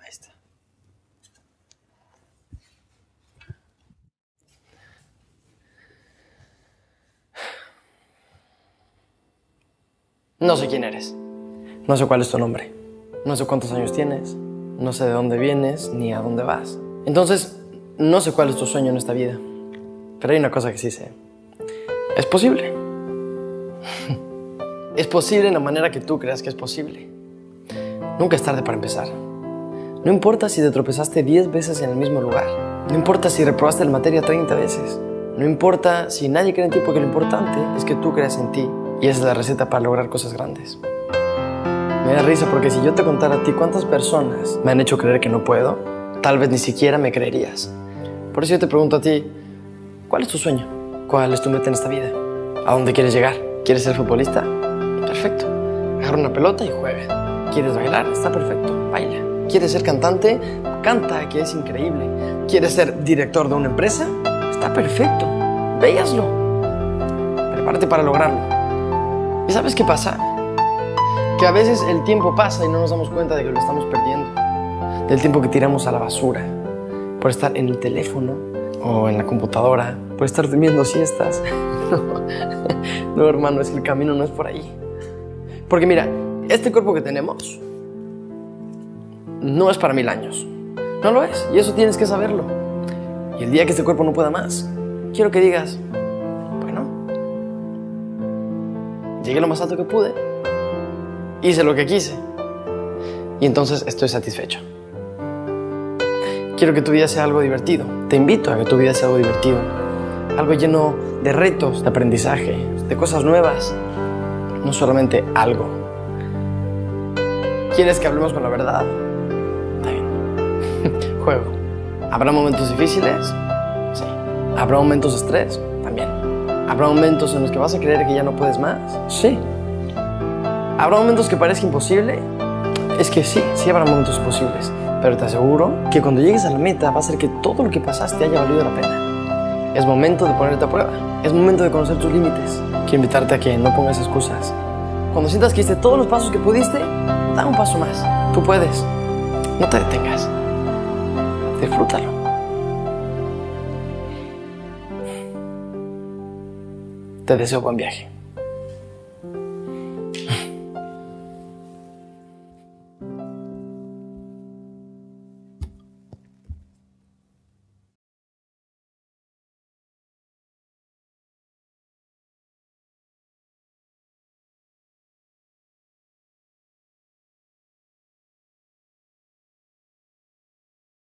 Ahí está. No sé quién eres. No sé cuál es tu nombre. No sé cuántos años tienes. No sé de dónde vienes ni a dónde vas. Entonces, no sé cuál es tu sueño en esta vida. Pero hay una cosa que sí sé. Es posible. es posible en la manera que tú creas que es posible. Nunca es tarde para empezar. No importa si te tropezaste 10 veces en el mismo lugar. No importa si reprobaste la materia 30 veces. No importa si nadie cree en ti porque lo importante es que tú creas en ti. Y esa es la receta para lograr cosas grandes. Me da risa porque si yo te contara a ti cuántas personas me han hecho creer que no puedo, tal vez ni siquiera me creerías. Por eso yo te pregunto a ti, ¿cuál es tu sueño? ¿Cuál es tu meta en esta vida? ¿A dónde quieres llegar? ¿Quieres ser futbolista? Perfecto. Agarra una pelota y juega. ¿Quieres bailar? Está perfecto. Baila. ¿Quieres ser cantante? Canta, que es increíble. ¿Quieres ser director de una empresa? Está perfecto. Véaslo. Prepárate para lograrlo. ¿Y sabes qué pasa? Que a veces el tiempo pasa y no nos damos cuenta de que lo estamos perdiendo. Del tiempo que tiramos a la basura. Por estar en el teléfono o en la computadora. Por estar durmiendo siestas. no, no, hermano, es que el camino no es por ahí. Porque mira, este cuerpo que tenemos no es para mil años. No lo es. Y eso tienes que saberlo. Y el día que este cuerpo no pueda más, quiero que digas, bueno, llegué lo más alto que pude, hice lo que quise y entonces estoy satisfecho. Quiero que tu vida sea algo divertido. Te invito a que tu vida sea algo divertido. Algo lleno de retos, de aprendizaje, de cosas nuevas. No solamente algo. ¿Quieres que hablemos con la verdad? Juego. ¿Habrá momentos difíciles? Sí. ¿Habrá momentos de estrés? También. ¿Habrá momentos en los que vas a creer que ya no puedes más? Sí. ¿Habrá momentos que parezca imposible? Es que sí, sí habrá momentos imposibles. Pero te aseguro que cuando llegues a la meta va a ser que todo lo que pasaste haya valido la pena. Es momento de ponerte a prueba. Es momento de conocer tus límites. Quiero invitarte a que no pongas excusas. Cuando sientas que hiciste todos los pasos que pudiste, da un paso más. Tú puedes. No te detengas. Disfrútalo. Te deseo buen viaje.